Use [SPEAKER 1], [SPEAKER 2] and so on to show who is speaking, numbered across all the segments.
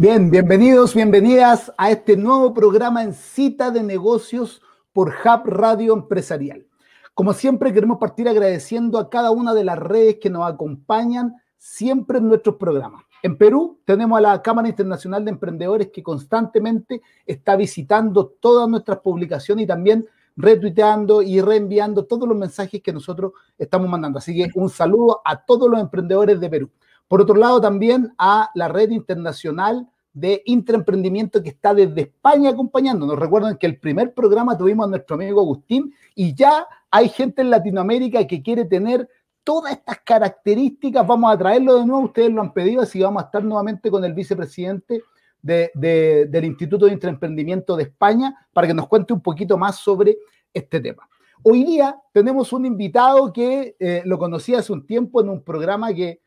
[SPEAKER 1] Bien, bienvenidos, bienvenidas a este nuevo programa en cita de negocios por Hub Radio Empresarial. Como siempre, queremos partir agradeciendo a cada una de las redes que nos acompañan siempre en nuestros programas. En Perú tenemos a la Cámara Internacional de Emprendedores que constantemente está visitando todas nuestras publicaciones y también retuiteando y reenviando todos los mensajes que nosotros estamos mandando. Así que un saludo a todos los emprendedores de Perú. Por otro lado, también a la red internacional de intraemprendimiento que está desde España acompañándonos. Recuerden que el primer programa tuvimos a nuestro amigo Agustín y ya hay gente en Latinoamérica que quiere tener todas estas características. Vamos a traerlo de nuevo, ustedes lo han pedido, así vamos a estar nuevamente con el vicepresidente del Instituto de Intraemprendimiento de España para que nos cuente un poquito más sobre este tema. Hoy día tenemos un invitado que eh, lo conocí hace un tiempo en un programa que,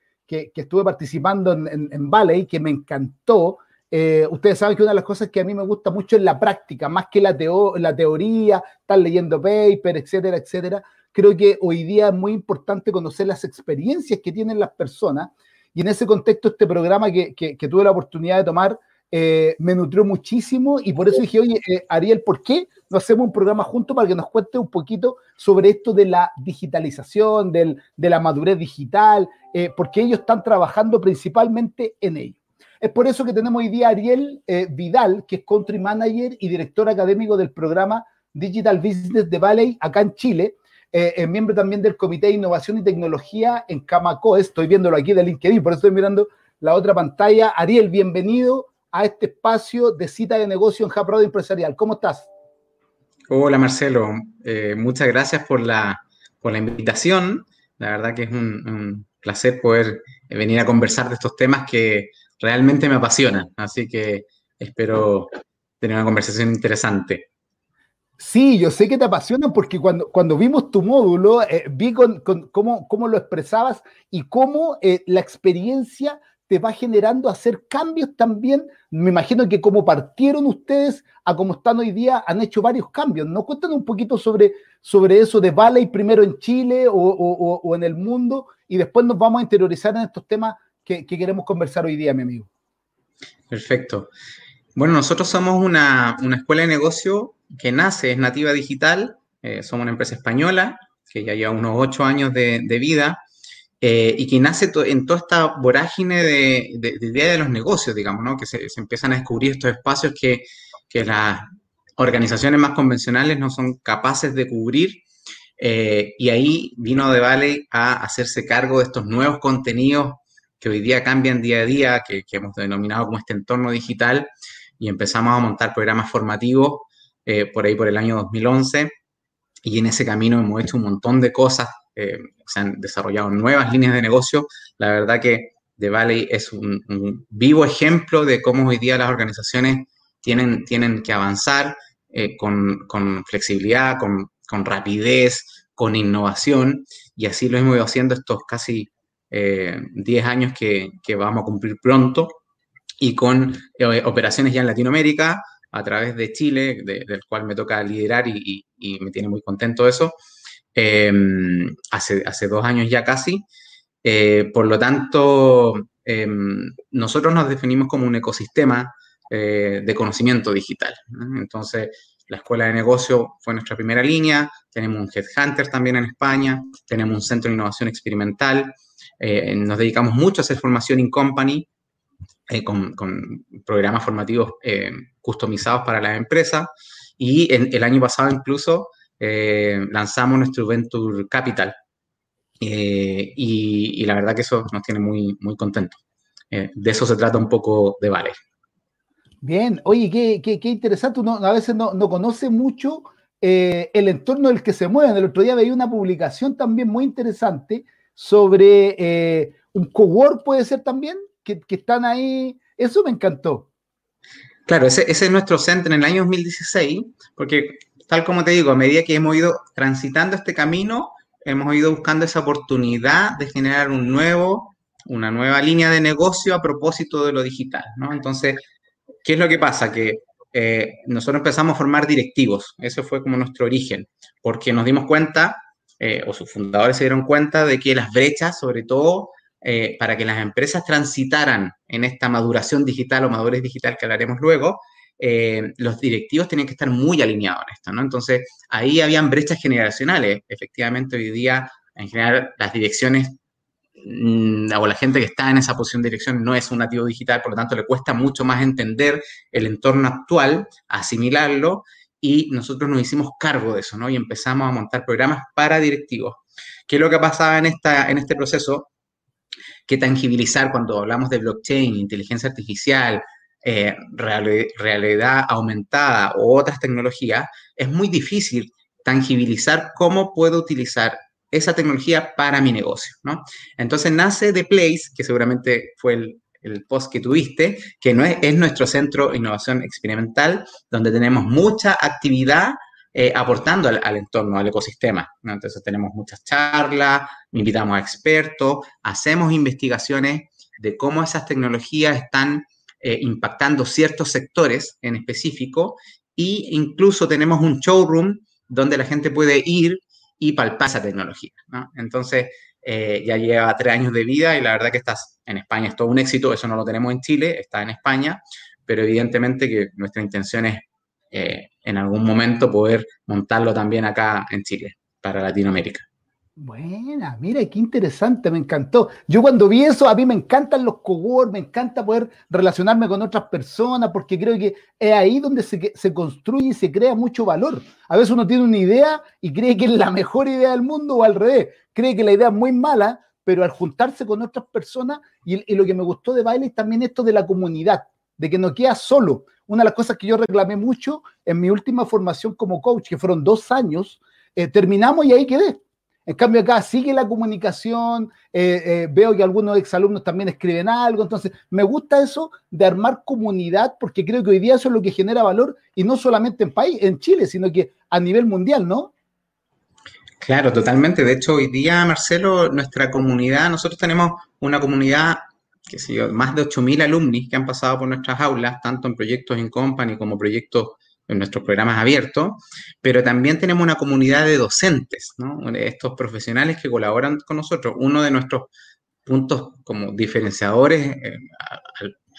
[SPEAKER 1] estuve participando en, en, en que me encantó, eh, ustedes saben que una de las cosas que a mí me gusta mucho es la práctica, más que la, la teoría, estar leyendo paper, etcétera, etcétera. Creo que hoy día es muy importante conocer las experiencias que tienen las personas y en ese contexto este programa que, que, tuve la oportunidad de tomar eh, me nutrió muchísimo y por eso dije, oye, eh, Ariel, ¿por qué no hacemos un programa juntos para que nos cuente un poquito sobre esto de la digitalización, del, de la madurez digital, porque ellos están trabajando principalmente en ello. Es por eso que tenemos hoy día a Ariel eh, Vidal, que es Country Manager y director académico del programa Digital Business de Valley acá en Chile. Eh, es miembro también del Comité de Innovación y Tecnología en Camaco. Estoy viéndolo aquí de LinkedIn, por eso estoy mirando la otra pantalla. Ariel, bienvenido a este espacio de cita de negocio en Hub Empresarial. ¿Cómo estás?
[SPEAKER 2] Hola Marcelo, eh, muchas gracias por la, por la invitación. La verdad que es un, un placer poder venir a conversar de estos temas que realmente me apasiona, así que espero tener una conversación interesante.
[SPEAKER 1] Sí, yo sé que te apasiona porque cuando, cuando vimos tu módulo, eh, vi con, cómo, cómo, lo expresabas y cómo eh, la experiencia te va generando hacer cambios también. Me imagino que como partieron ustedes a como están hoy día, han hecho varios cambios. ¿No? Cuéntanos un poquito sobre, sobre eso de Valley primero en Chile o, o, en el mundo y después nos vamos a interiorizar en estos temas que, queremos conversar hoy día, mi amigo.
[SPEAKER 2] Perfecto. Bueno, nosotros somos una, escuela de negocio que nace, es nativa digital, eh, somos una empresa española que ya lleva unos ocho años de, vida eh, y que nace en toda esta vorágine de, de, idea de los negocios, digamos, ¿no? que se, empiezan a descubrir estos espacios que, las organizaciones más convencionales no son capaces de cubrir. Eh, y ahí vino De Valley a hacerse cargo de estos nuevos contenidos que hoy día cambian día a día, que, hemos denominado como este entorno digital, y empezamos a montar programas formativos eh, por ahí por el año 2011, y en ese camino hemos hecho un montón de cosas, eh, se han desarrollado nuevas líneas de negocio, la verdad que The Valley es un, vivo ejemplo de cómo hoy día las organizaciones tienen, tienen que avanzar eh, con, flexibilidad, con, rapidez, con innovación, y así lo hemos ido haciendo estos casi 10 eh, años que, vamos a cumplir pronto. Y con eh, operaciones ya en Latinoamérica a través de Chile, del cual me toca liderar y, me tiene muy contento eso, em, hace, hace dos años ya casi. Eh, por lo tanto, em, nosotros nos definimos como un ecosistema de conocimiento digital. Entonces, la escuela de negocio fue nuestra primera línea, tenemos un Headhunter también en España, tenemos un centro de innovación experimental, eh, nos dedicamos mucho a hacer formación in company eh, con, programas formativos eh, customizados para las empresas y en, el año pasado incluso lanzamos nuestro Venture Capital y, la verdad que eso nos tiene muy, muy contentos. de eso se trata un poco de Vale.
[SPEAKER 1] Bien, oye, qué, qué, interesante, uno a veces no, no conoce mucho el entorno del que se mueven. El otro día veía una publicación también muy interesante sobre eh, un cowork, puede ser también, que, están ahí. Eso me encantó.
[SPEAKER 2] Claro, ese, es nuestro centro en el año 2016, porque tal como te digo, a medida que hemos ido transitando este camino, hemos ido buscando esa oportunidad de generar un nuevo, una nueva línea de negocio a propósito de lo digital, ¿no? Entonces, ¿qué es lo que pasa? Que eh, nosotros empezamos a formar directivos, eso fue como nuestro origen, porque nos dimos cuenta eh, o sus fundadores se dieron cuenta de que las brechas, sobre todo eh, para que las empresas transitaran en esta maduración digital o madurez digital que hablaremos luego, eh, los directivos tenían que estar muy alineados en esto, ¿no? Entonces, ahí habían brechas generacionales. Efectivamente, hoy día, en general, las direcciones mm, o la gente que está en esa posición de dirección no es un nativo digital, por lo tanto, le cuesta mucho más entender el entorno actual, asimilarlo, y nosotros nos hicimos cargo de eso, ¿no? Y empezamos a montar programas para directivos. ¿Qué es lo que pasaba en, esta, en este proceso? Que tangibilizar cuando hablamos de blockchain, inteligencia artificial, eh, realidad aumentada o otras tecnologías, es muy difícil tangibilizar cómo puedo utilizar esa tecnología para mi negocio, ¿no? Entonces nace The Place, que seguramente fue el, post que tuviste, que no es, es, nuestro centro de innovación experimental, donde tenemos mucha actividad eh, aportando al, entorno, al ecosistema. Entonces tenemos muchas charlas, invitamos a expertos, hacemos investigaciones de cómo esas tecnologías están eh, impactando ciertos sectores en específico e incluso tenemos un showroom donde la gente puede ir y palpar esa tecnología. Entonces, eh, ya lleva tres años de vida y la verdad que estás en España es todo un éxito, eso no lo tenemos en Chile, está en España, pero evidentemente que nuestra intención es eh, en algún momento poder montarlo también acá en Chile, para Latinoamérica.
[SPEAKER 1] Buena, mira, qué interesante, me encantó. Yo cuando vi eso, a mí me encantan los cowork, me encanta poder relacionarme con otras personas, porque creo que es ahí donde se, se, construye y se crea mucho valor. A veces uno tiene una idea y cree que es la mejor idea del mundo o al revés, cree que la idea es muy mala, pero al juntarse con otras personas, y, lo que me gustó de Baile es también esto de la comunidad, de que no queda solo. Una de las cosas que yo reclamé mucho en mi última formación como coach, que fueron dos años, eh, terminamos y ahí quedé en cambio acá sigue la comunicación, eh, eh, veo que algunos exalumnos también escriben algo, entonces me gusta eso de armar comunidad porque creo que hoy día eso es lo que genera valor y no solamente en país, en Chile, sino que a nivel mundial, ¿no?
[SPEAKER 2] Claro, totalmente. De hecho, hoy día, Marcelo, nuestra comunidad, nosotros tenemos una comunidad, que sé yo, más de 8.000 alumnos que han pasado por nuestras aulas, tanto en proyectos en company como proyectos nuestros programas abiertos, pero también tenemos una comunidad de docentes, estos profesionales que colaboran con nosotros. Uno de nuestros puntos como diferenciadores eh,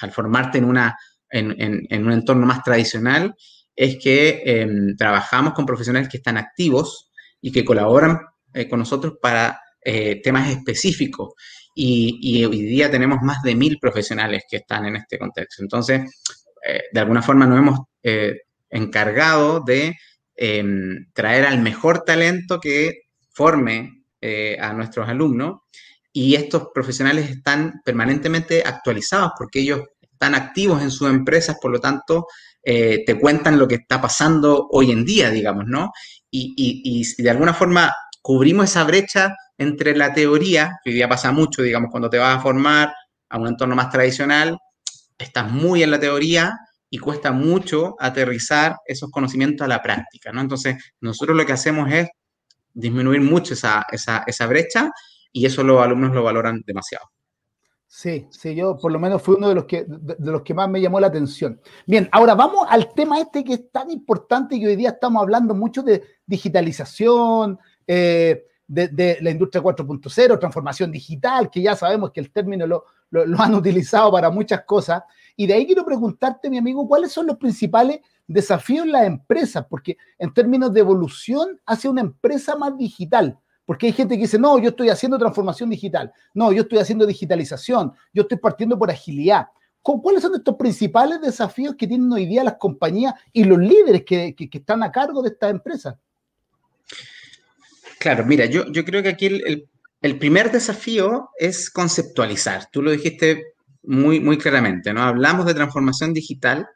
[SPEAKER 2] al, formarte en, una, en, un entorno más tradicional es que em, trabajamos con profesionales que están activos y que colaboran eh, con nosotros para eh, temas específicos. Y, hoy día tenemos más de mil profesionales que están en este contexto. Entonces, de alguna forma nos hemos encargado de em, traer al mejor talento que forme eh, a nuestros alumnos y estos profesionales están permanentemente actualizados porque ellos están activos en sus empresas, por lo tanto, eh, te cuentan lo que está pasando hoy en día, digamos, ¿no? Y, y, de alguna forma cubrimos esa brecha entre la teoría, que hoy día pasa mucho, digamos, cuando te vas a formar a un entorno más tradicional, estás muy en la teoría, y cuesta mucho aterrizar esos conocimientos a la práctica, ¿no? Entonces, nosotros lo que hacemos es disminuir mucho esa, esa, brecha y eso los alumnos lo valoran demasiado.
[SPEAKER 1] Sí, sí, yo por lo menos fui uno de los que de, los que más me llamó la atención. Bien, ahora vamos al tema este que es tan importante y hoy día estamos hablando mucho de digitalización, eh, de, la industria 4.0, transformación digital, que ya sabemos que el término lo, lo, han utilizado para muchas cosas. Y de ahí quiero preguntarte, mi amigo, ¿cuáles son los principales desafíos en las empresas? Porque en términos de evolución hacia una empresa más digital, porque hay gente que dice, no, yo estoy haciendo transformación digital, no, yo estoy haciendo digitalización, yo estoy partiendo por agilidad. ¿Cuáles son estos principales desafíos que tienen hoy día las compañías y los líderes que, están a cargo de estas empresas?
[SPEAKER 2] Claro, mira, yo, creo que aquí el, primer desafío es conceptualizar. Tú lo dijiste muy, muy claramente, ¿no? Hablamos de transformación digital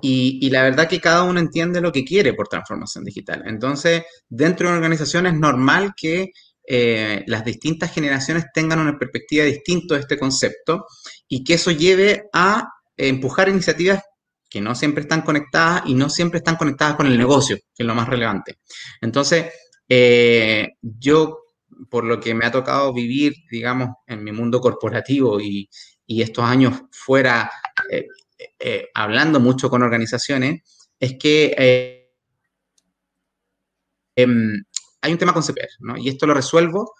[SPEAKER 2] y, la verdad que cada uno entiende lo que quiere por transformación digital. Entonces, dentro de una organización es normal que eh, las distintas generaciones tengan una perspectiva distinta de este concepto y que eso lleve a empujar iniciativas que no siempre están conectadas y no siempre están conectadas con el negocio, que es lo más relevante. Entonces, eh, yo, por lo que me ha tocado vivir, digamos, en mi mundo corporativo y, y estos años fuera eh, eh, hablando mucho con organizaciones, es que eh, em, hay un tema con CPR, ¿no? Y esto lo resuelvo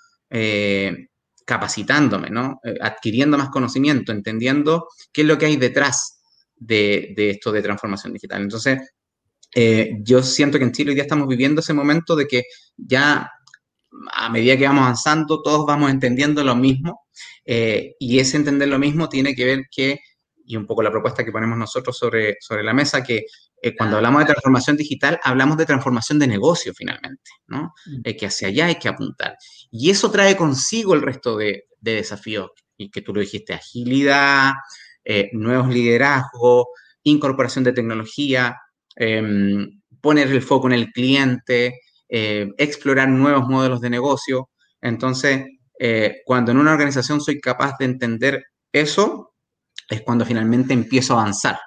[SPEAKER 2] capacitándome, ¿no? Adquiriendo más conocimiento, entendiendo qué es lo que hay detrás de, esto de transformación digital. Entonces, yo siento que en Chile hoy día estamos viviendo ese momento de que ya a medida que vamos avanzando, todos vamos entendiendo lo mismo eh, y ese entender lo mismo tiene que ver que, y un poco la propuesta que ponemos nosotros sobre, sobre la mesa, que cuando hablamos de transformación digital, hablamos de transformación de negocio finalmente, ¿no? Mm. que hacia allá hay que apuntar. Y eso trae consigo el resto de, desafíos, y que tú lo dijiste, agilidad, eh, nuevos liderazgos, incorporación de tecnología, em, poner el foco en el cliente, eh, explorar nuevos modelos de negocio. Entonces, eh, cuando en una organización soy capaz de entender eso, es cuando finalmente empiezo a avanzar.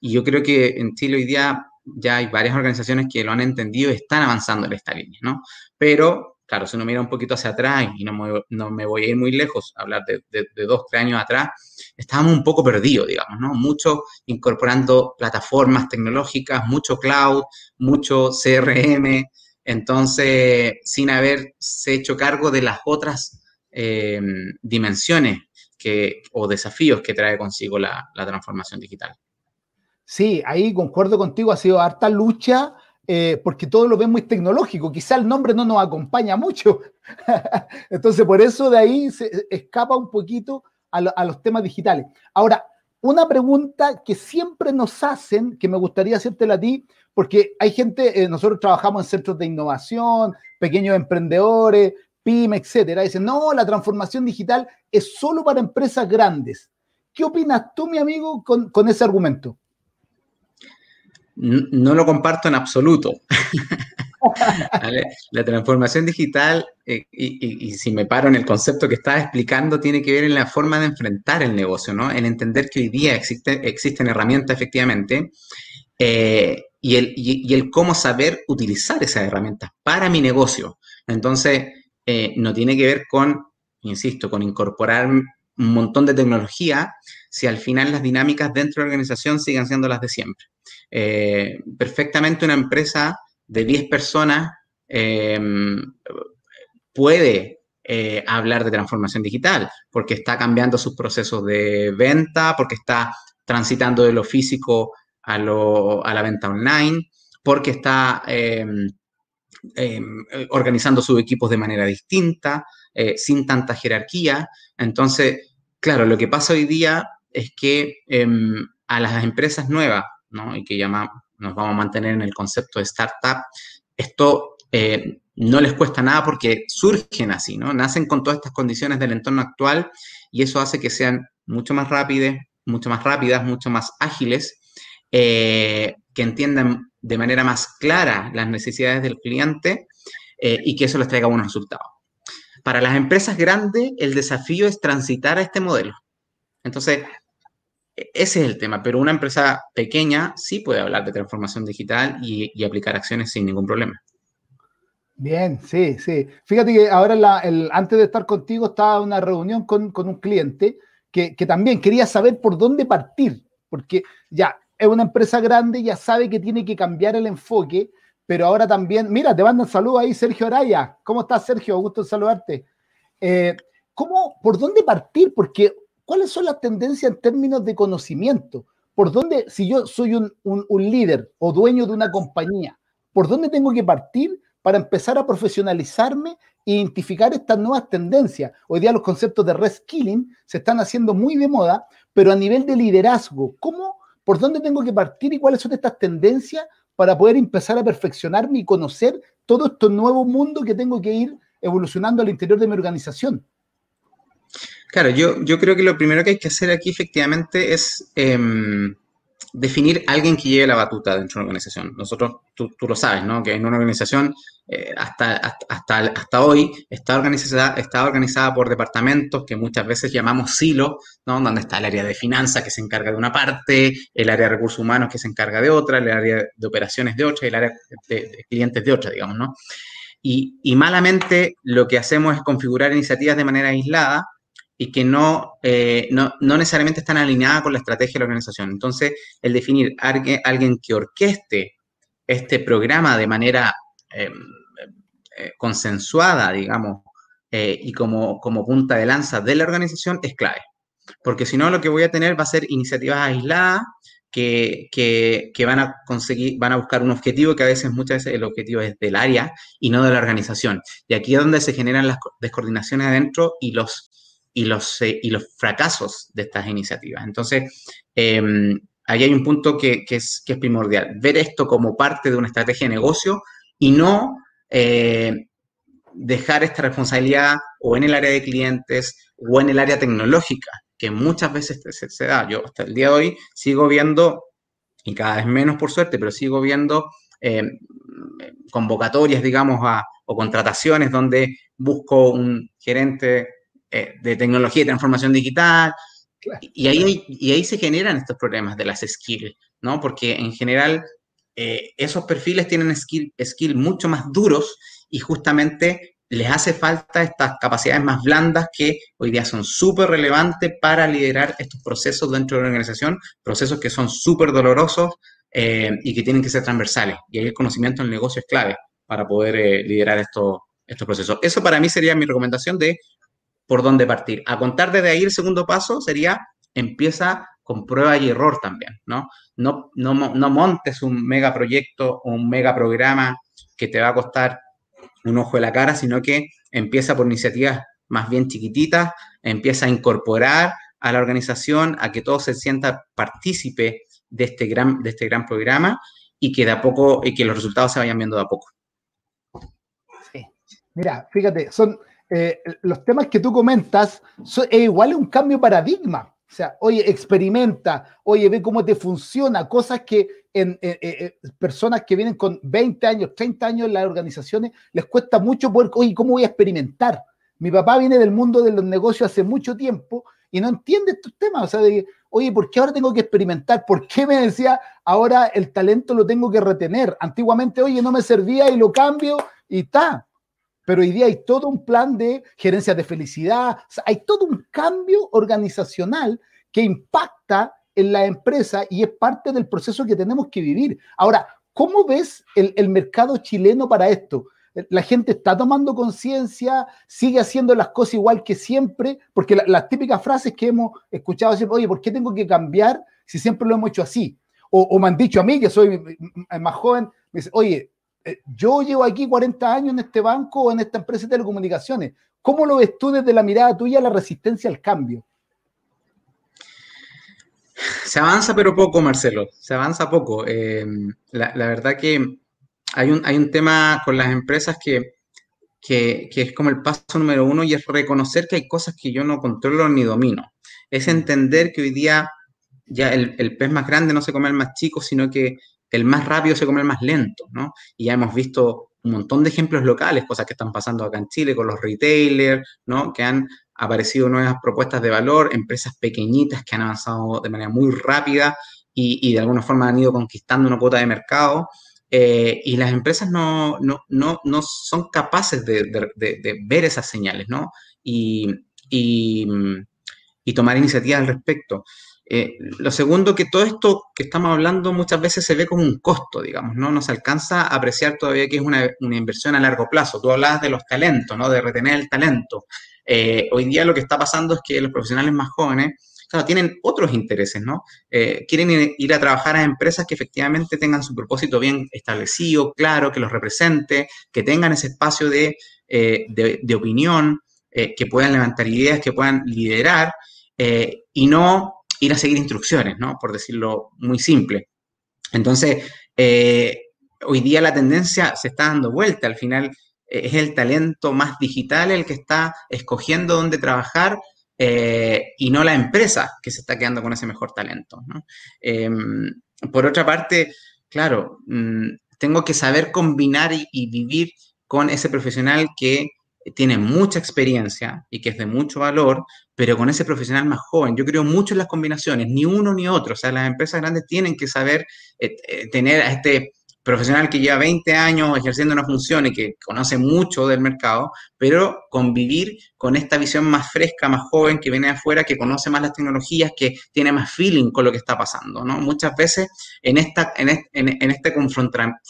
[SPEAKER 2] Y yo creo que en Chile hoy día ya hay varias organizaciones que lo han entendido y están avanzando en esta línea. Pero Claro, si uno mira un poquito hacia atrás y no me, voy a ir muy lejos, hablar de, dos, tres años atrás, estábamos un poco perdidos, digamos, ¿no? Mucho incorporando plataformas tecnológicas, mucho cloud, mucho CRM, entonces sin haberse hecho cargo de las otras eh, dimensiones o desafíos que trae consigo la, la transformación digital.
[SPEAKER 1] Sí, ahí concuerdo contigo, ha sido harta lucha eh, porque todo lo ven muy tecnológico. Quizá el nombre no nos acompaña mucho. Entonces, por eso de ahí se escapa un poquito a, los temas digitales. Ahora, una pregunta que siempre nos hacen, que me gustaría hacértela a ti, porque hay gente, eh, nosotros trabajamos en centros de innovación, pequeños emprendedores, PYME, etcétera. Dicen, no, la transformación digital es solo para empresas grandes. ¿Qué opinas tú, mi amigo, con ese argumento?
[SPEAKER 2] no lo comparto en absoluto. La transformación digital, eh, y, si me paro en el concepto que estaba explicando, tiene que ver en la forma de enfrentar el negocio, ¿no? En entender que hoy día existe, existen herramientas efectivamente eh, y, el, cómo saber utilizar esas herramientas para mi negocio. Entonces, eh, no tiene que ver con, insisto, con incorporar un montón de tecnología si al final las dinámicas dentro de la organización siguen siendo las de siempre. Perfectamente una empresa de 10 personas em, puede eh, hablar de transformación digital, porque está cambiando sus procesos de venta, porque está transitando de lo físico a, la venta online, porque está em, em, organizando sus equipos de manera distinta, eh, sin tanta jerarquía. Entonces, claro, lo que pasa hoy día es que a las empresas nuevas y que llama, nos vamos a mantener en el concepto de startup, esto eh, no les cuesta nada porque surgen así, ¿no? Nacen con todas estas condiciones del entorno actual y eso hace que sean mucho más rápidas, mucho más rápidas, mucho más ágiles, eh, que entiendan de manera más clara las necesidades del cliente eh, y que eso les traiga buenos resultados. Para las empresas grandes, el desafío es transitar a este modelo. Entonces, ese es el tema, pero una empresa pequeña sí puede hablar de transformación digital y, aplicar acciones sin ningún problema.
[SPEAKER 1] Bien, sí, sí. Fíjate que ahora, antes de estar contigo, estaba en una reunión con, un cliente que, también quería saber por dónde partir, porque ya es una empresa grande, ya sabe que tiene que cambiar el enfoque, pero ahora también, mira, te mando un saludo ahí, Sergio Araya. ¿Cómo estás, Sergio? Gusto en saludarte. Eh, ¿Cómo, por dónde partir? Porque ¿Cuáles son las tendencias en términos de conocimiento? ¿Por dónde, si yo soy un, líder o dueño de una compañía, por dónde tengo que partir para empezar a profesionalizarme e identificar estas nuevas tendencias? Hoy día los conceptos de reskilling se están haciendo muy de moda, pero a nivel de liderazgo, ¿cómo, por dónde tengo que partir y cuáles son estas tendencias para poder empezar a perfeccionarme y conocer todo este nuevo mundo que tengo que ir evolucionando al interior de mi organización?
[SPEAKER 2] Claro, yo, yo creo que lo primero que hay que hacer aquí efectivamente es em, definir a alguien que lleve la batuta dentro de una organización. Nosotros, tú, lo sabes, ¿no? Que en una organización eh, hasta, hasta, hasta, hoy está organizada, está organizada por departamentos que muchas veces llamamos silos, ¿no? Donde está el área de finanzas que se encarga de una parte, el área de recursos humanos que se encarga de otra, el área de operaciones de otra el área de, clientes de otra, digamos, ¿no? Y, y malamente lo que hacemos es configurar iniciativas de manera aislada y que no, eh, no, no, necesariamente están alineadas con la estrategia de la organización. Entonces, el definir alguien, alguien que orqueste este programa de manera em, eh, consensuada, digamos, y como, como punta de lanza de la organización es clave. Porque si no, lo que voy a tener va a ser iniciativas aisladas que, que, van a conseguir, van a buscar un objetivo que a veces, muchas veces el objetivo es del área y no de la organización. Y aquí es donde se generan las descoordinaciones adentro y los, y los, eh, y los fracasos de estas iniciativas. Entonces, em, ahí hay un punto que, que, es, primordial, ver esto como parte de una estrategia de negocio y no eh, dejar esta responsabilidad o en el área de clientes o en el área tecnológica que muchas veces se, da. Yo hasta el día de hoy sigo viendo, y cada vez menos por suerte, pero sigo viendo eh, convocatorias, digamos, o contrataciones donde busco un gerente eh, de tecnología y transformación digital. Y, ahí, y ahí se generan estos problemas de las skills, ¿no? Porque en general eh, esos perfiles tienen skills skill mucho más duros y justamente les hace falta estas capacidades más blandas que hoy día son súper relevantes para liderar estos procesos dentro de la organización, procesos que son súper dolorosos eh, y que tienen que ser transversales. Y ahí el conocimiento del negocio es clave para poder eh, liderar estos, estos procesos. Eso para mí sería mi recomendación de por dónde partir. A contar desde ahí el segundo paso sería empieza con prueba y error también, ¿no? No, no, no montes un megaproyecto o un megaprograma que te va a costar un ojo de la cara, sino que empieza por iniciativas más bien chiquititas, empieza a incorporar a la organización, a que todo se sienta partícipe de este gran, de este gran programa y que de a poco, y que los resultados se vayan viendo de a poco.
[SPEAKER 1] Sí. Mira, fíjate, son eh, los temas que tú comentas, es igual un cambio paradigma. O sea, oye, experimenta, oye, ve cómo te funciona, cosas que en, personas que vienen con 20 años, 30 años en las organizaciones, les cuesta mucho poder, oye, ¿cómo voy a experimentar? Mi papá viene del mundo de los negocios hace mucho tiempo y no entiende estos temas. O sea, oye, ¿por qué ahora tengo que experimentar? ¿Por qué me decía ahora el talento lo tengo que retener? Antiguamente, oye, no me servía y lo cambio y está. Pero hoy día hay todo un plan de gerencia de felicidad, hay todo un cambio organizacional que impacta en la empresa y es parte del proceso que tenemos que vivir. Ahora, ¿cómo ves el, mercado chileno para esto? La gente está tomando conciencia, sigue haciendo las cosas igual que siempre, porque las típicas frases que hemos escuchado siempre, oye, ¿por qué tengo que cambiar si siempre lo hemos hecho así? O, o me han dicho a mí, que soy más joven, me dice, oye, yo llevo aquí 40 años en este banco o en esta empresa de telecomunicaciones. ¿Cómo lo ves tú desde la mirada tuya la resistencia al cambio?
[SPEAKER 2] Se avanza pero poco, Marcelo, se avanza poco. Eh, la, verdad que hay un, hay un tema con las empresas que, que, es como el paso número uno y es reconocer que hay cosas que yo no controlo ni domino. Es entender que hoy día ya el, el pez más grande no se come el más chico, sino que el más rápido se come el más lento, ¿no? Y ya hemos visto un montón de ejemplos locales, cosas que están pasando acá en Chile con los retailers, ¿no? Que han aparecido nuevas propuestas de valor, empresas pequeñitas que han avanzado de manera muy rápida y, de alguna forma han ido conquistando una cuota de mercado. Eh, y las empresas no, no, no, no son capaces de, ver esas señales, ¿no? Y, y, y tomar iniciativas al respecto. Eh, lo segundo, que todo esto que estamos hablando muchas veces se ve como un costo, digamos, ¿no? No se alcanza a apreciar todavía que es una, inversión a largo plazo. Tú hablabas de los talentos, ¿no? De retener el talento. Eh, hoy día lo que está pasando es que los profesionales más jóvenes, claro, tienen otros intereses, ¿no? Eh, quieren ir, a trabajar a empresas que efectivamente tengan su propósito bien establecido, claro, que los represente, que tengan ese espacio de, de opinión, que puedan levantar ideas, que puedan liderar, y no ir a seguir instrucciones, ¿no? Por decirlo muy simple. Entonces, eh, hoy día la tendencia se está dando vuelta. Al final eh, es el talento más digital el que está escogiendo dónde trabajar eh, y no la empresa que se está quedando con ese mejor talento. Em, por otra parte, claro, mm, tengo que saber combinar y vivir con ese profesional que tiene mucha experiencia y que es de mucho valor, pero con ese profesional más joven. Yo creo mucho en las combinaciones, ni uno ni otro. O sea, las empresas grandes tienen que saber eh, eh, tener a este profesional que lleva 20 años ejerciendo una función y que conoce mucho del mercado, pero convivir con esta visión más fresca, más joven, que viene de afuera, que conoce más las tecnologías, que tiene más feeling con lo que está pasando, ¿no? Muchas veces en, esta, en, este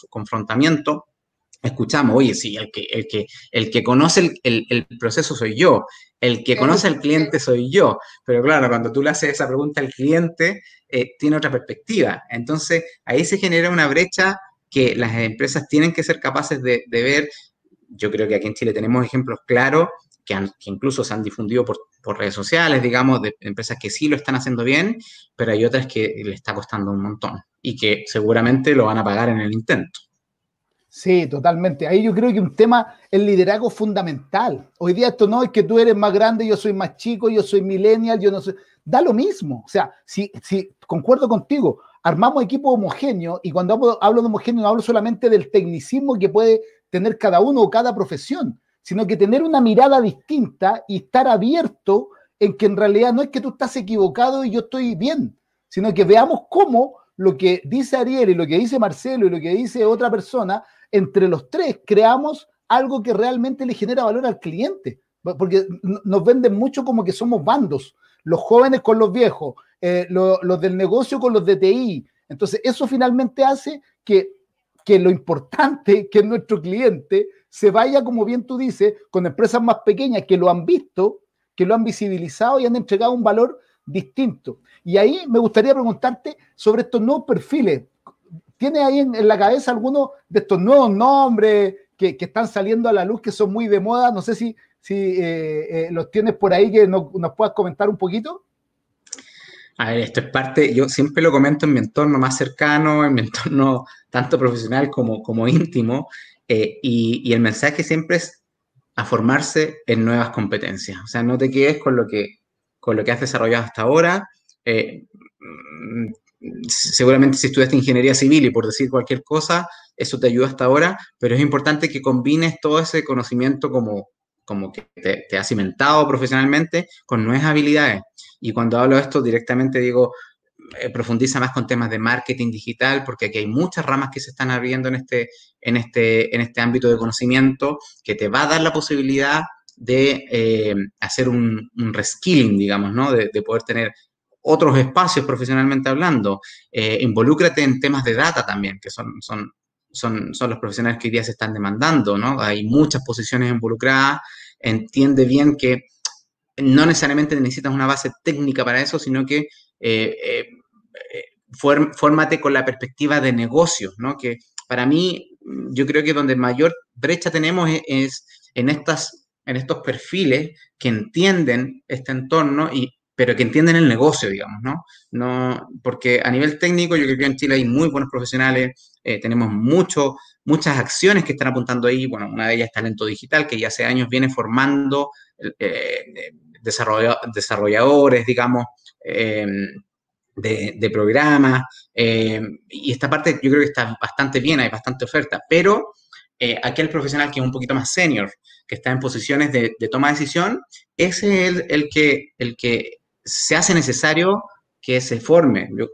[SPEAKER 2] confrontamiento escuchamos, oye, sí, el que, el que, el que conoce el, el, proceso soy yo, el que conoce al cliente soy yo, pero claro, cuando tú le haces esa pregunta al cliente, eh, tiene otra perspectiva. Entonces, ahí se genera una brecha que las empresas tienen que ser capaces de, de ver. Yo creo que aquí en Chile tenemos ejemplos claros que, que incluso se han difundido por, por, redes sociales, digamos, de empresas que sí lo están haciendo bien, pero hay otras que le está costando un montón y que seguramente lo van a pagar en el intento.
[SPEAKER 1] Sí, totalmente. Ahí yo creo que un tema, el liderazgo fundamental. Hoy día esto no es que tú eres más grande, yo soy más chico, yo soy millennial, yo no sé. Da lo mismo. O sea, si, si concuerdo contigo, armamos equipos homogéneos y cuando hablo, hablo de homogéneo no hablo solamente del tecnicismo que puede tener cada uno o cada profesión, sino que tener una mirada distinta y estar abierto en que en realidad no es que tú estás equivocado y yo estoy bien, sino que veamos cómo lo que dice Ariel y lo que dice Marcelo y lo que dice otra persona entre los tres creamos algo que realmente le genera valor al cliente, porque nos venden mucho como que somos bandos, los jóvenes con los viejos, eh, los del negocio con los de TI. Entonces, eso finalmente hace que, que lo importante, que nuestro cliente se vaya, como bien tú dices, con empresas más pequeñas que lo han visto, que lo han visibilizado y han entregado un valor distinto. Y ahí me gustaría preguntarte sobre estos nuevos perfiles. ¿Tienes ahí en, la cabeza algunos de estos nuevos nombres que, están saliendo a la luz, que son muy de moda? No sé si, eh, eh, los tienes por ahí que nos puedas comentar un poquito.
[SPEAKER 2] A ver, esto es parte, yo siempre lo comento en mi entorno más cercano, en mi entorno tanto profesional como, como íntimo, eh, y, el mensaje siempre es a formarse en nuevas competencias. O sea, no te quedes con lo que, con lo que has desarrollado hasta ahora seguramente si estudiaste ingeniería civil y por decir cualquier cosa, eso te ayuda hasta ahora, pero es importante que combines todo ese conocimiento como, como que te, te has cimentado profesionalmente con nuevas habilidades. Y cuando hablo de esto directamente digo, eh, profundiza más con temas de marketing digital, porque aquí hay muchas ramas que se están abriendo en este, en este, en este ámbito de conocimiento que te va a dar la posibilidad de eh, hacer un, reskilling, digamos, ¿no? De, poder tener otros espacios profesionalmente hablando. Eh, involúcrate en temas de data también, que son, son, son, son los profesionales que hoy día se están demandando, ¿no? Hay muchas posiciones involucradas. Entiende bien que no necesariamente necesitas una base técnica para eso, sino que eh, eh, fórmate con la perspectiva de negocios, ¿no? Que para mí, yo creo que donde mayor brecha tenemos es, es en, estas, en estos perfiles que entienden este entorno y pero que entienden el negocio, digamos, ¿no? no porque a nivel técnico yo creo que en Chile hay muy buenos profesionales, eh, tenemos mucho, muchas acciones que están apuntando ahí, bueno, una de ellas es Talento Digital, que ya hace años viene formando eh, desarrolladores, digamos, de, programas, y esta parte yo creo que está bastante bien, hay bastante oferta, pero eh, aquel profesional que es un poquito más senior, que está en posiciones de, toma de decisión, ese es el, que, el que se hace necesario que se forme. Yo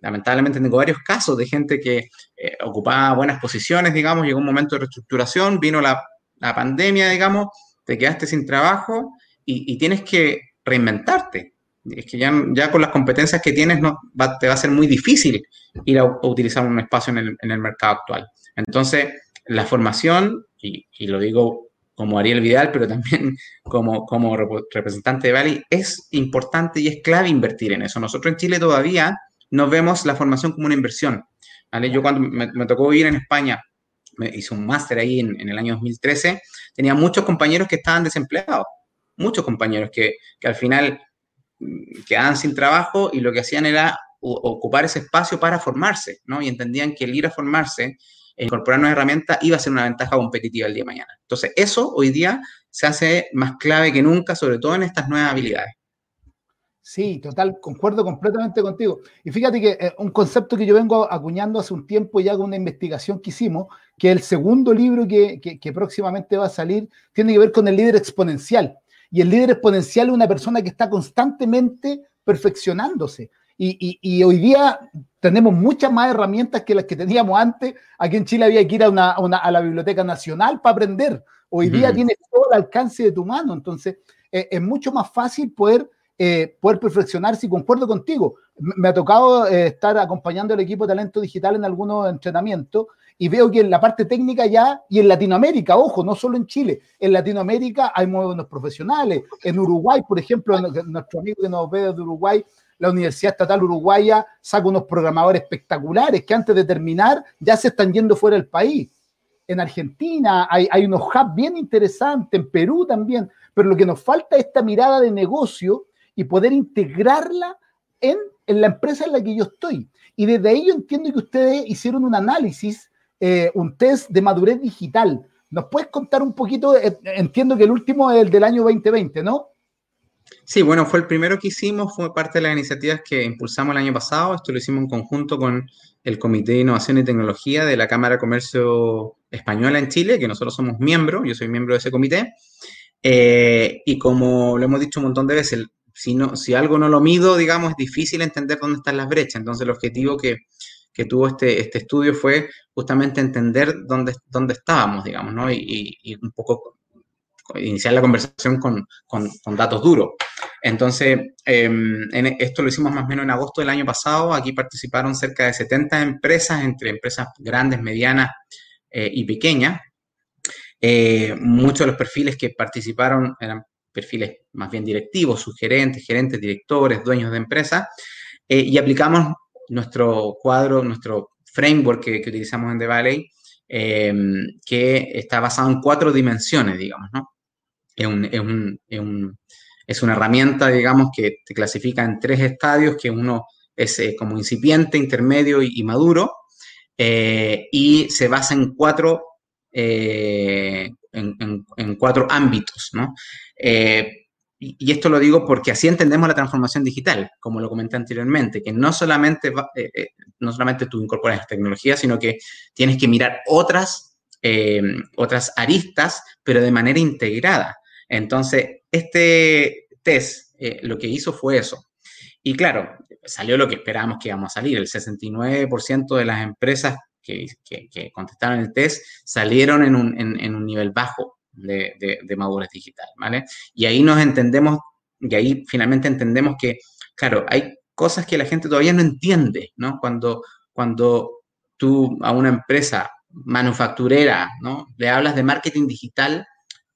[SPEAKER 2] lamentablemente tengo varios casos de gente que eh, ocupaba buenas posiciones, digamos, llegó un momento de reestructuración, vino la, la pandemia, digamos, te quedaste sin trabajo y, y, tienes que reinventarte. Es que ya, con las competencias que tienes no, va, te va a ser muy difícil ir a, utilizar un espacio en el, en el, mercado actual. Entonces, la formación, y lo digo como Ariel Vidal, pero también como, como representante de Bali, es importante y es clave invertir en eso. Nosotros en Chile todavía no vemos la formación como una inversión. ¿vale? Yo cuando me, tocó vivir en España, me hice un máster ahí en, en, el año 2013, tenía muchos compañeros que estaban desempleados, muchos compañeros que, que al final mm, quedaban sin trabajo y lo que hacían era ocupar ese espacio para formarse, ¿no? Y entendían que el ir a formarse incorporar nuevas herramientas iba a ser una ventaja competitiva el día de mañana. Entonces, eso hoy día se hace más clave que nunca, sobre todo en estas nuevas habilidades.
[SPEAKER 1] Sí, total, concuerdo completamente contigo. Y fíjate que eh, un concepto que yo vengo acuñando hace un tiempo ya con una investigación que hicimos, que el segundo libro que, que, que próximamente va a salir tiene que ver con el líder exponencial. Y el líder exponencial es una persona que está constantemente perfeccionándose. Y, y, y, hoy día tenemos muchas más herramientas que las que teníamos antes. Aquí en Chile había que ir a, una, a, una, a la Biblioteca Nacional para aprender. Hoy día mm. tienes todo el alcance de tu mano. Entonces, eh, es mucho más fácil poder eh, poder perfeccionarse y concuerdo contigo. Me ha tocado eh, estar acompañando al equipo de talento digital en algunos entrenamientos y veo que en la parte técnica ya, y en Latinoamérica, ojo, no solo en Chile, en Latinoamérica hay muy buenos profesionales. En Uruguay, por ejemplo, nuestro amigo que nos ve desde Uruguay, la Universidad Estatal Uruguaya saca unos programadores espectaculares que antes de terminar ya se están yendo fuera del país. En Argentina hay, unos hubs bien interesantes, en Perú también, pero lo que nos falta es esta mirada de negocio y poder integrarla en, en la empresa en la que yo estoy. Y desde ahí yo entiendo que ustedes hicieron un análisis, eh, un test de madurez digital. ¿Nos puedes contar un poquito? Eh, entiendo que el último es el del año 2020, ¿no?
[SPEAKER 2] Sí, bueno, fue el primero que hicimos, fue parte de las iniciativas que impulsamos el año pasado. Esto lo hicimos en conjunto con el Comité de Innovación y Tecnología de la Cámara de Comercio Española en Chile, que nosotros somos miembros, yo soy miembro de ese comité. Eh, y como lo hemos dicho un montón de veces, si, no, si algo no lo mido, digamos, es difícil entender dónde están las brechas. Entonces, el objetivo que, que tuvo este, este estudio fue justamente entender dónde, dónde estábamos, digamos, ¿no? Y, un poco iniciar la conversación con, con, datos duros. Entonces, em, en esto lo hicimos más o menos en agosto del año pasado. Aquí participaron cerca de 70 empresas, entre empresas grandes, medianas eh, y pequeñas. Eh, muchos de los perfiles que participaron eran perfiles más bien directivos, sugerentes, gerentes, directores, dueños de empresas, eh, y aplicamos nuestro cuadro, nuestro framework que, que utilizamos en The Valley, em, que está basado en cuatro dimensiones, digamos, ¿no? Es, un, es, un, es, un, es, una herramienta, digamos, que te clasifica en tres estadios, que uno es eh, como incipiente, intermedio y, maduro, eh, y se basa en cuatro, eh, en, en, cuatro ámbitos, ¿no? Y esto lo digo porque así entendemos la transformación digital, como lo comenté anteriormente, que no solamente, no solamente tú incorporas tecnología, sino que tienes que mirar otras, otras aristas, pero de manera integrada. Entonces, este test eh, lo que hizo fue eso. Y claro, salió lo que esperábamos que íbamos a salir. El 69% de las empresas que, que, contestaron el test salieron en un, en, un nivel bajo de, de, madurez digital, ¿vale? Y ahí nos entendemos, y ahí finalmente entendemos que, claro, hay cosas que la gente todavía no entiende, ¿no? Cuando, cuando tú a una empresa manufacturera, ¿no? Le hablas de marketing digital,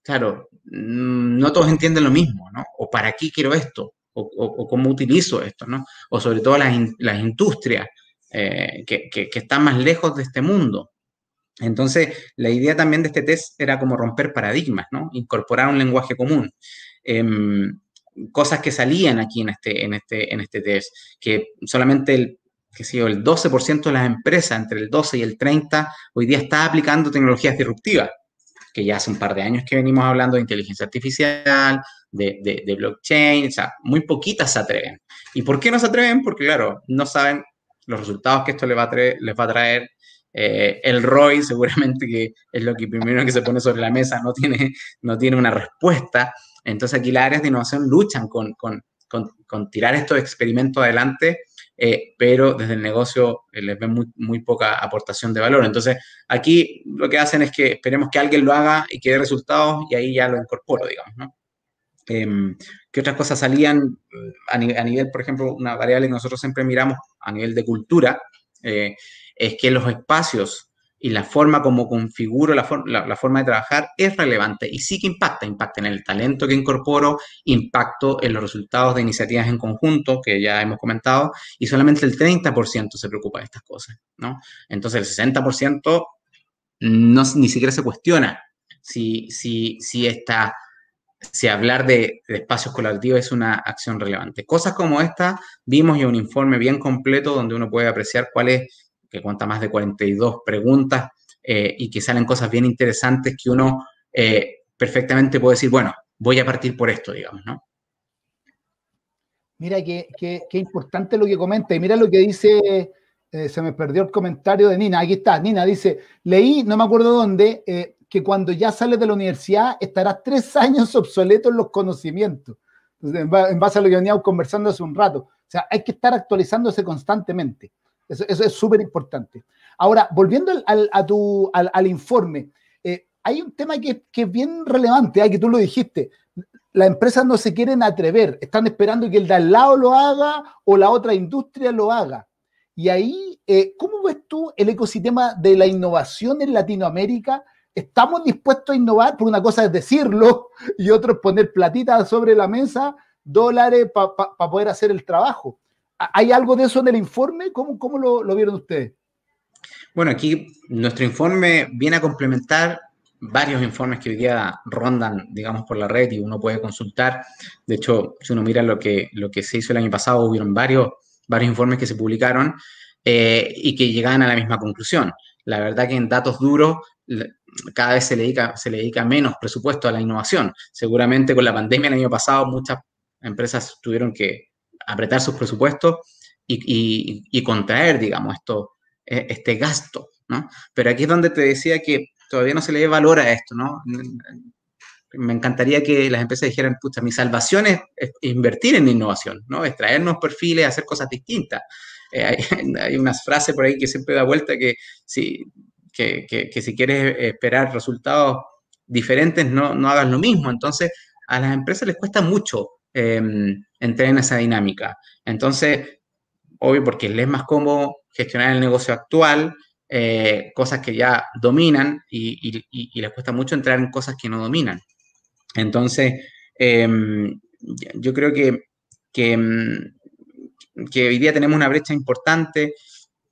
[SPEAKER 2] claro, no todos entienden lo mismo, ¿no? O para qué quiero esto, o, cómo utilizo esto, ¿no? O sobre todo las, industrias eh, que, están más lejos de este mundo. Entonces, la idea también de este test era como romper paradigmas, ¿no? Incorporar un lenguaje común. Eh, cosas que salían aquí en este, este, este test, que solamente el, el 12% de las empresas, entre el 12 y el 30, hoy día está aplicando tecnologías disruptivas que ya hace un par de años que venimos hablando de inteligencia artificial, de, de, de, blockchain, o sea, muy poquitas se atreven. ¿Y por qué no se atreven? Porque, claro, no saben los resultados que esto les va a traer, les va a traer eh, el ROI, seguramente que es lo que primero que se pone sobre la mesa, no tiene, no tiene una respuesta. Entonces aquí las áreas de innovación luchan con, con, con, con tirar estos experimentos adelante eh, pero desde el negocio eh, les ven muy, poca aportación de valor. Entonces, aquí lo que hacen es que esperemos que alguien lo haga y que dé resultados y ahí ya lo incorporo, digamos, ¿no? Eh, ¿Qué otras cosas salían a nivel, a nivel, por ejemplo, una variable que nosotros siempre miramos a nivel de cultura? Eh, es que los espacios y la forma como configuro la, for la, forma de trabajar es relevante y sí que impacta, impacta en el talento que incorporo, impacto en los resultados de iniciativas en conjunto, que ya hemos comentado, y solamente el 30% se preocupa de estas cosas, ¿no? Entonces el 60% no, ni siquiera se cuestiona si, si, si, esta, si hablar de, de espacios colaborativos es una acción relevante. Cosas como esta, vimos ya un informe bien completo donde uno puede apreciar cuál es que cuenta más de 42 preguntas eh, y que salen cosas bien interesantes que uno eh, perfectamente puede decir, bueno, voy a partir por esto, digamos, ¿no?
[SPEAKER 1] Mira, qué, qué, qué importante lo que comenta y mira lo que dice, eh, se me perdió el comentario de Nina, aquí está, Nina dice, leí, no me acuerdo dónde, que cuando ya sales de la universidad estarás tres años obsoleto en los conocimientos, en base a lo que veníamos conversando hace un rato. O sea, hay que estar actualizándose constantemente. Eso, es súper importante. Ahora, volviendo al, informe, eh, hay un tema que, es bien relevante, ¿eh? que tú lo dijiste. las empresas no se quieren atrever, están esperando que el de al lado lo haga o la otra industria lo haga. Y ahí, eh, ¿cómo ves tú el ecosistema de la innovación en Latinoamérica? ¿Estamos dispuestos a innovar? Porque una cosa es decirlo y otra es poner platitas sobre la mesa, dólares para poder hacer el trabajo. ¿Hay algo de eso en el informe? ¿Cómo, cómo lo, vieron ustedes?
[SPEAKER 2] Bueno, aquí nuestro informe viene a complementar varios informes que hoy día rondan, digamos, por la red y uno puede consultar. De hecho, si uno mira lo que, lo que se hizo el año pasado, hubieron varios, varios informes que se publicaron eh, y que llegaban a la misma conclusión. La verdad que en datos duros cada vez se le, dedica, se le dedica menos presupuesto a la innovación. Seguramente con la pandemia el año pasado muchas empresas tuvieron que apretar sus presupuestos y, contraer, digamos, esto, e, este gasto, ¿no? Pero aquí es donde te decía que todavía no se le valor a esto, ¿no? Me encantaría que las empresas dijeran, pucha, mi salvación es, invertir en innovación, ¿no? Es traernos perfiles, hacer cosas distintas. Eh, hay, hay, unas frases por ahí que siempre da vuelta que si, que, que, si quieres esperar resultados diferentes, no, no, hagas lo mismo. Entonces, a las empresas les cuesta mucho entrar en esa dinámica. Entonces, obvio, porque les es más cómodo gestionar el negocio actual, eh, cosas que ya dominan y, les cuesta mucho entrar en cosas que no dominan. Entonces, em, yo creo que, em, que, hoy día tenemos una brecha importante,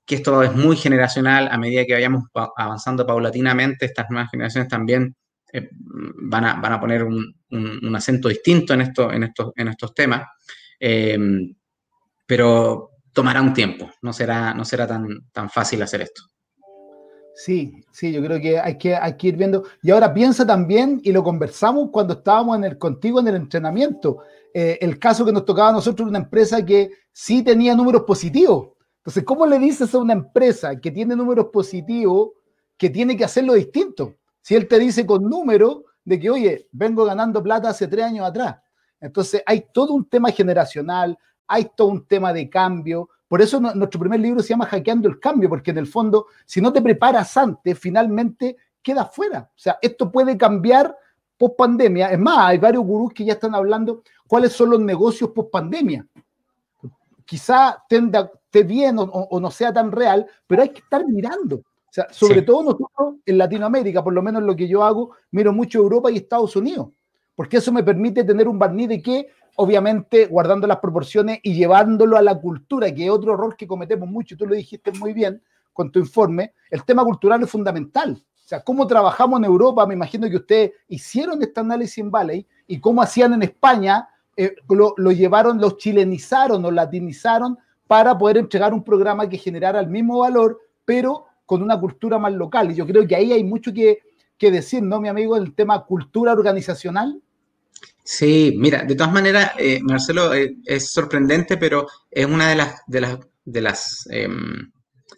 [SPEAKER 2] que esto es muy generacional, a medida que vayamos avanzando paulatinamente, estas nuevas generaciones también eh, van, a, van, a, poner un, acento distinto en, esto, en, estos, en estos temas, em, pero tomará un tiempo, no será, no será tan, tan fácil hacer esto.
[SPEAKER 1] Sí, sí, yo creo que hay, que hay que ir viendo. Y ahora piensa también, y lo conversamos cuando estábamos en el, contigo en el entrenamiento, eh, el caso que nos tocaba a nosotros, una empresa que sí tenía números positivos. Entonces, ¿cómo le dices a una empresa que tiene números positivos que tiene que hacerlo distinto? Si él te dice con números de que, oye, vengo ganando plata hace tres años atrás. Entonces, hay todo un tema generacional, hay todo un tema de cambio, por eso nuestro primer libro se llama Hackeando el Cambio, porque en el fondo, si no te preparas antes, finalmente quedas fuera. O sea, esto puede cambiar post pandemia. Es más, hay varios gurús que ya están hablando cuáles son los negocios post pandemia. Quizá esté bien o, no sea tan real, pero hay que estar mirando. Sea, sobre todo nosotros en Latinoamérica, por lo menos lo que yo hago, miro mucho Europa y Estados Unidos, porque eso me permite tener un barniz de que obviamente guardando las proporciones y llevándolo a la cultura, que es otro error que cometemos mucho, tú lo dijiste muy bien con tu informe, el tema cultural es fundamental. O sea, cómo trabajamos en Europa, me imagino que ustedes hicieron este análisis en Valley y cómo hacían en España, eh, lo, lo, llevaron, lo chilenizaron o latinizaron para poder entregar un programa que generara el mismo valor, pero con una cultura más local. Y yo creo que ahí hay mucho que, que decir, ¿no, mi amigo? El tema cultura organizacional
[SPEAKER 2] Sí, mira, de todas maneras, eh, Marcelo, eh, es sorprendente, pero es una de las, de las, de las em,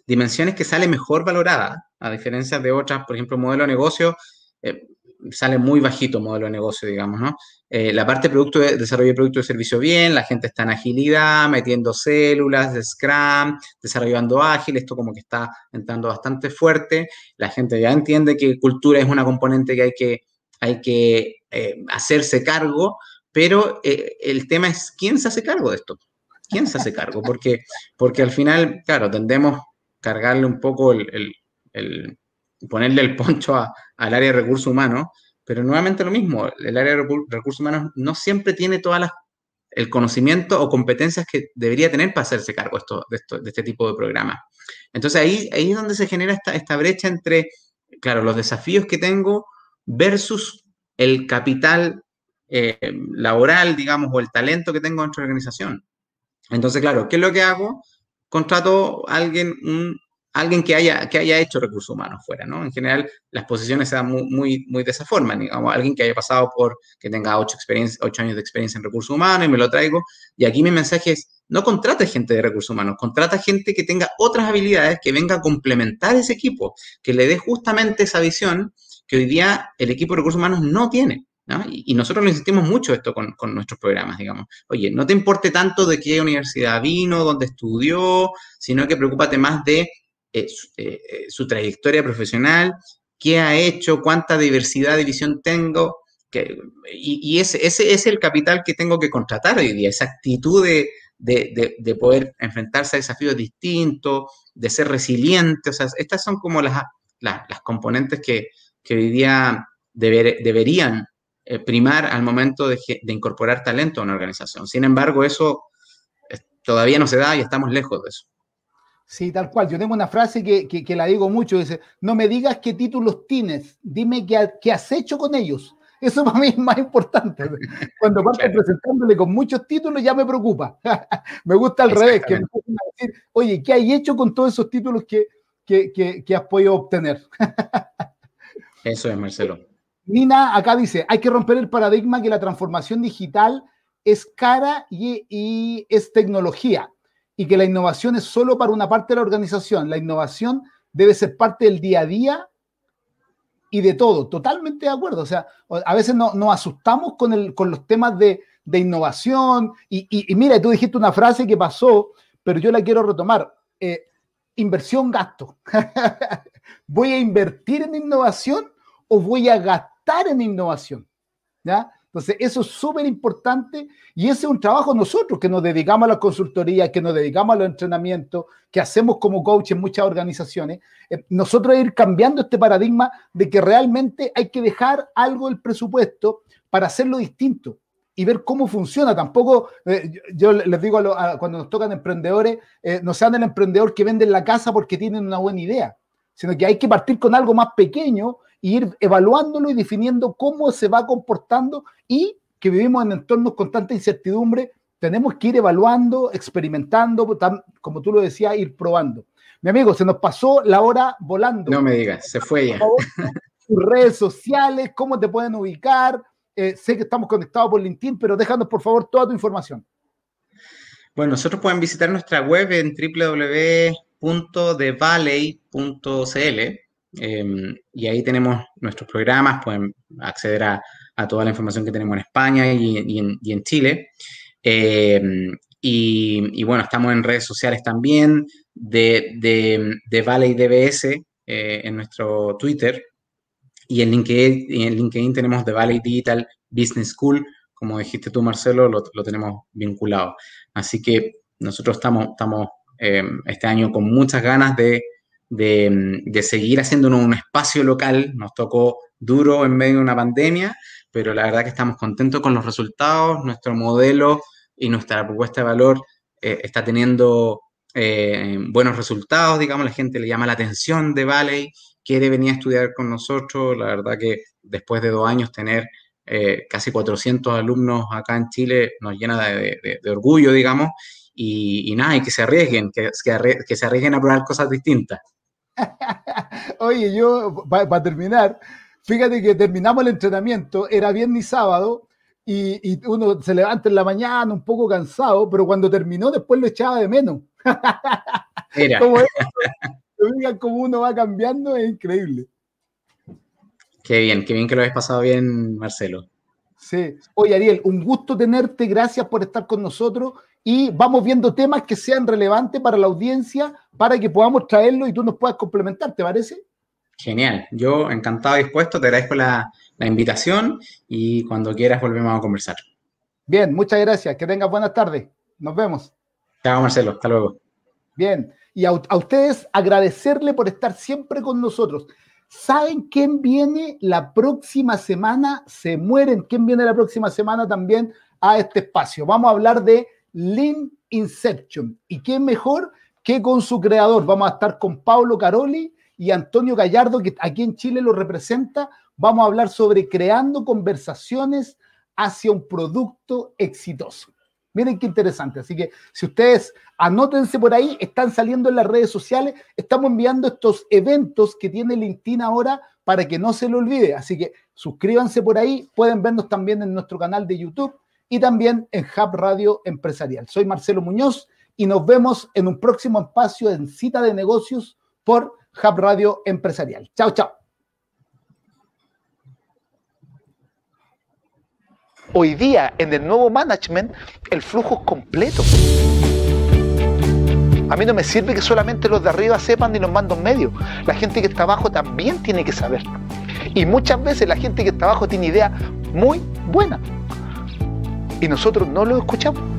[SPEAKER 2] dimensiones que sale mejor valorada, a diferencia de otras, por ejemplo, modelo de negocio, eh, sale muy bajito modelo de negocio, digamos, ¿no? La parte de producto de, desarrollo de producto de servicio bien, la gente está en agilidad, metiendo células de Scrum, desarrollando ágil, esto como que está entrando bastante fuerte, la gente ya entiende que cultura es una componente que hay que, hay que eh, hacerse cargo, pero eh, el tema es quién se hace cargo de esto. ¿Quién se hace cargo? Porque, porque al final, claro, tendemos a cargarle un poco el, ponerle el poncho al área de recursos humanos, pero nuevamente lo mismo, el área de recursos humanos no siempre tiene todas las el conocimiento o competencias que debería tener para hacerse cargo esto, de, esto, de este tipo de programas. Entonces ahí, ahí es donde se genera esta, esta brecha entre, claro, los desafíos que tengo versus el capital eh, laboral, digamos, o el talento que tengo dentro de organización. Entonces, claro, ¿qué es lo que hago? Contrato a alguien, alguien que, haya, que haya hecho recursos humanos fuera, ¿no? En general, las posiciones se dan muy, muy, de esa forma, digamos, alguien que haya pasado por, que tenga ocho, ocho años de experiencia en recursos humanos y me lo traigo. Y aquí mi mensaje es, no contrate gente de recursos humanos, contrata gente que tenga otras habilidades, que venga a complementar ese equipo, que le dé justamente esa visión que hoy día el equipo de recursos humanos no tiene. Y, nosotros lo insistimos mucho esto con, nuestros programas, digamos. Oye, no te importe tanto de qué universidad vino, dónde estudió, sino que preocúpate más de eh, eh, eh, su, trayectoria profesional, qué ha hecho, cuánta diversidad de visión tengo, y, ese, es el capital que tengo que contratar hoy día, esa actitud de, de, poder enfrentarse a desafíos distintos, de ser resiliente. Estas son como las, las, componentes que, que, hoy día deberían primar al momento de, incorporar talento a una organización. Sin embargo, eso todavía no se da y estamos lejos de eso.
[SPEAKER 1] Sí, tal cual. Yo tengo una frase que, que, la digo mucho, dice, no me digas qué títulos tienes, dime qué, qué has hecho con ellos. Eso para mí es más importante. Cuando parto presentándole con muchos títulos ya me preocupa. me gusta al revés, que me decir, oye, ¿qué hay hecho con todos esos títulos que, que, que, has podido obtener?
[SPEAKER 2] Eso es, Marcelo.
[SPEAKER 1] Nina acá dice, hay que romper el paradigma que la transformación digital es cara y, y es tecnología y que la innovación es solo para una parte de la organización. La innovación debe ser parte del día a día y de todo. Totalmente de acuerdo. O sea, a veces no, nos asustamos con, el, con los temas de, innovación. Y, mira, tú dijiste una frase que pasó, pero yo la quiero retomar. Eh, inversión, gasto. ¿Voy a invertir en innovación o voy a gastar en innovación? ¿Ya? Entonces, eso es súper importante y ese es un trabajo nosotros que nos dedicamos a la consultoría, que nos dedicamos a los entrenamientos, que hacemos como coach en muchas organizaciones. Eh, nosotros ir cambiando este paradigma de que realmente hay que dejar algo del presupuesto para hacerlo distinto y ver cómo funciona. Tampoco, eh, yo, les digo cuando nos tocan emprendedores, eh, no sean el emprendedor que vende la casa porque tienen una buena idea, sino que hay que partir con algo más pequeño ir evaluándolo y definiendo cómo se va comportando y que vivimos en entornos con tanta incertidumbre, tenemos que ir evaluando, experimentando, como tú lo decías, ir probando. Mi amigo, se nos pasó la hora volando.
[SPEAKER 2] No me digas, se fue ya.
[SPEAKER 1] tus redes sociales, cómo te pueden ubicar. Eh, sé que estamos conectados por LinkedIn, pero déjanos por favor toda tu información.
[SPEAKER 2] Bueno, nosotros pueden visitar nuestra web en www.thevalley.cl Em, y ahí tenemos nuestros programas, pueden acceder a, toda la información que tenemos en España y, en, Chile. Em, y, bueno, estamos en redes sociales también de, de, de Valley DBS eh, en nuestro Twitter. Y en LinkedIn, en LinkedIn tenemos The Valley Digital Business School, como dijiste tú, Marcelo, lo, lo tenemos vinculado. Así que nosotros estamos, estamos em, este año con muchas ganas de de, seguir haciéndonos un espacio local. Nos tocó duro en medio de una pandemia, pero la verdad que estamos contentos con los resultados. Nuestro modelo y nuestra propuesta de valor eh, está teniendo eh, buenos resultados, digamos, la gente le llama la atención de Valley, quiere venir a estudiar con nosotros. La verdad que después de dos años tener eh, casi 400 alumnos acá en Chile nos llena de, orgullo, digamos, y, nada, y que se arriesguen, que, que se arriesguen a probar cosas distintas.
[SPEAKER 1] Oye, yo, para terminar, fíjate que terminamos el entrenamiento, era viernes y sábado, y, uno se levanta en la mañana un poco cansado, pero cuando terminó después lo echaba de menos. Mira. como, como uno va cambiando, es increíble.
[SPEAKER 2] Qué bien, qué bien que lo hayas pasado bien, Marcelo.
[SPEAKER 1] Sí. Oye, Ariel, un gusto tenerte, gracias por estar con nosotros y vamos viendo temas que sean relevantes para la audiencia para que podamos traerlo y tú nos puedas complementar, ¿te parece?
[SPEAKER 2] Genial, yo encantado y dispuesto, te agradezco la, invitación y cuando quieras volvemos a conversar.
[SPEAKER 1] Bien, muchas gracias, que tengas buenas tardes, nos vemos.
[SPEAKER 2] Chao Marcelo, hasta luego.
[SPEAKER 1] Bien, y a, a ustedes agradecerle por estar siempre con nosotros. ¿Saben quién viene la próxima semana? Se mueren. ¿Quién viene la próxima semana también a este espacio? Vamos a hablar de Lean Inception. ¿Y quién mejor que con su creador? Vamos a estar con Pablo Caroli y Antonio Gallardo, que aquí en Chile lo representa. Vamos a hablar sobre creando conversaciones hacia un producto exitoso. Miren qué interesante. Así que si ustedes anótense por ahí, están saliendo en las redes sociales, estamos enviando estos eventos que tiene LinkedIn ahora para que no se lo olvide. Así que suscríbanse por ahí, pueden vernos también en nuestro canal de YouTube y también en Hub Radio Empresarial. Soy Marcelo Muñoz y nos vemos en un próximo espacio en Cita de Negocios por Hub Radio Empresarial. Chao, chao. Hoy día, en el nuevo management, el flujo es completo. A mí no me sirve que solamente los de arriba sepan ni los mandos medios. La gente que está abajo también tiene que saber. Y muchas veces la gente que está abajo tiene ideas muy buena. Y nosotros no lo escuchamos.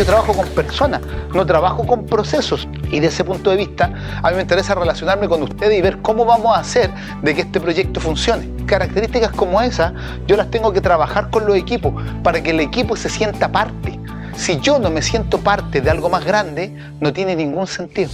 [SPEAKER 1] Yo trabajo con personas, no trabajo con procesos. Y de ese punto de vista, a mí me interesa relacionarme con ustedes y ver cómo vamos a hacer de que este proyecto funcione. Características como esas, yo las tengo que trabajar con los equipos para que el equipo se sienta parte. Si yo no me siento parte de algo más grande, no tiene ningún sentido.